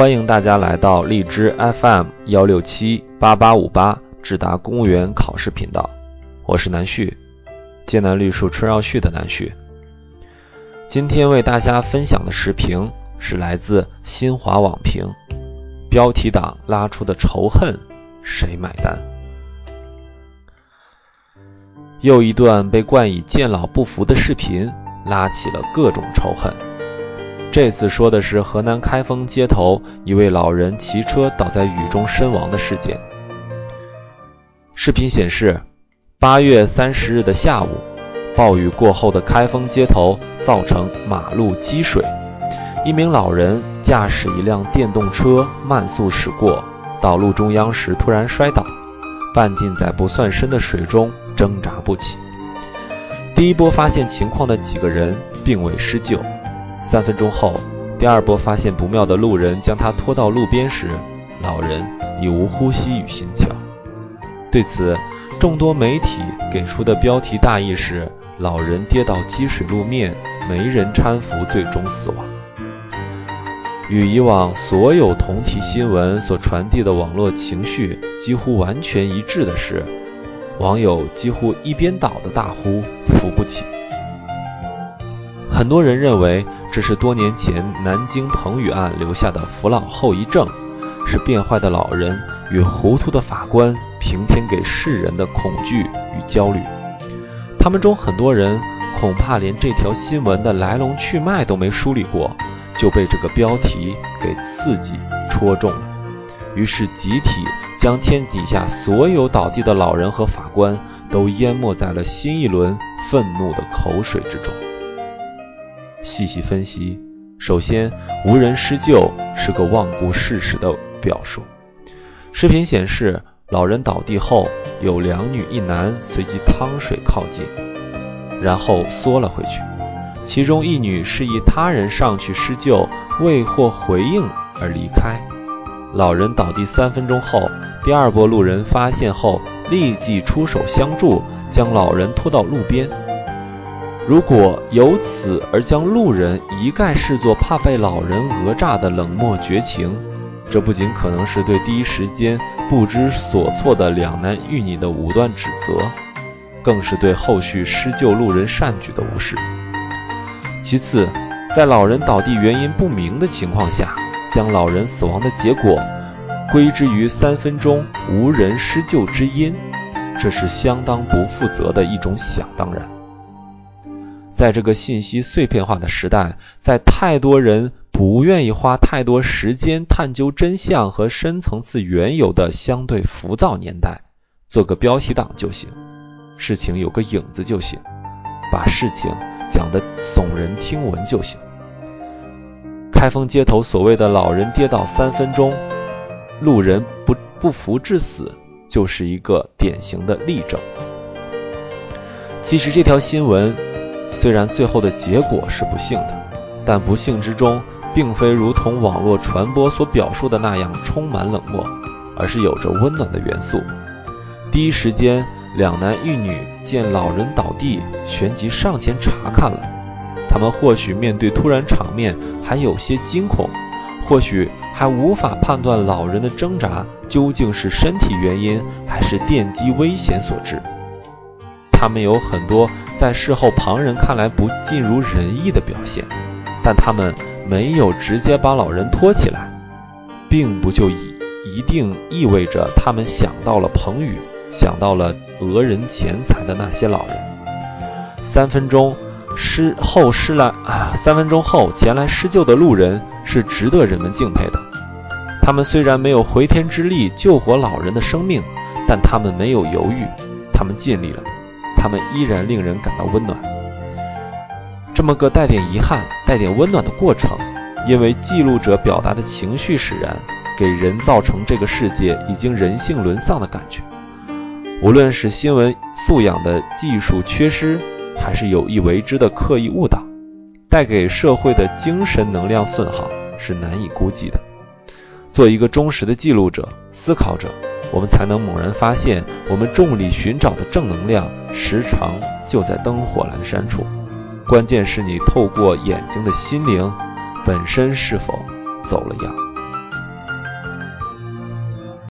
欢迎大家来到荔枝 FM 幺六七八八五八智达公务员考试频道，我是南旭，剑南绿树春绕絮的南旭。今天为大家分享的视频是来自新华网评，标题党拉出的仇恨，谁买单？又一段被冠以“见老不服”的视频，拉起了各种仇恨。这次说的是河南开封街头一位老人骑车倒在雨中身亡的事件。视频显示，八月三十日的下午，暴雨过后的开封街头造成马路积水，一名老人驾驶一辆电动车慢速驶过，到路中央时突然摔倒，半浸在不算深的水中挣扎不起。第一波发现情况的几个人并未施救。三分钟后，第二波发现不妙的路人将他拖到路边时，老人已无呼吸与心跳。对此，众多媒体给出的标题大意是：老人跌倒积水路面，没人搀扶，最终死亡。与以往所有同题新闻所传递的网络情绪几乎完全一致的是，网友几乎一边倒的大呼“扶不起”。很多人认为。这是多年前南京彭宇案留下的扶老后遗症，是变坏的老人与糊涂的法官平添给世人的恐惧与焦虑。他们中很多人恐怕连这条新闻的来龙去脉都没梳理过，就被这个标题给刺激戳中了，于是集体将天底下所有倒地的老人和法官都淹没在了新一轮愤怒的口水之中。细细分析，首先，无人施救是个罔顾事实的表述。视频显示，老人倒地后，有两女一男随即趟水靠近，然后缩了回去。其中一女示意他人上去施救，未获回应而离开。老人倒地三分钟后，第二波路人发现后立即出手相助，将老人拖到路边。如果由此而将路人一概视作怕被老人讹诈的冷漠绝情，这不仅可能是对第一时间不知所措的两男一女的武断指责，更是对后续施救路人善举的无视。其次，在老人倒地原因不明的情况下，将老人死亡的结果归之于三分钟无人施救之因，这是相当不负责的一种想当然。在这个信息碎片化的时代，在太多人不愿意花太多时间探究真相和深层次缘由的相对浮躁年代，做个标题党就行，事情有个影子就行，把事情讲得耸人听闻就行。开封街头所谓的老人跌倒三分钟，路人不不服致死，就是一个典型的例证。其实这条新闻。虽然最后的结果是不幸的，但不幸之中并非如同网络传播所表述的那样充满冷漠，而是有着温暖的元素。第一时间，两男一女见老人倒地，旋即上前查看了。他们或许面对突然场面还有些惊恐，或许还无法判断老人的挣扎究竟是身体原因还是电击危险所致。他们有很多在事后旁人看来不尽如人意的表现，但他们没有直接把老人拖起来，并不就一一定意味着他们想到了彭宇，想到了讹人钱财的那些老人。三分钟施后施来啊，三分钟后前来施救的路人是值得人们敬佩的。他们虽然没有回天之力救活老人的生命，但他们没有犹豫，他们尽力了。他们依然令人感到温暖。这么个带点遗憾、带点温暖的过程，因为记录者表达的情绪使然，给人造成这个世界已经人性沦丧的感觉。无论是新闻素养的技术缺失，还是有意为之的刻意误导，带给社会的精神能量损耗是难以估计的。做一个忠实的记录者、思考者。我们才能猛然发现，我们众里寻找的正能量，时常就在灯火阑珊处。关键是你透过眼睛的心灵，本身是否走了样。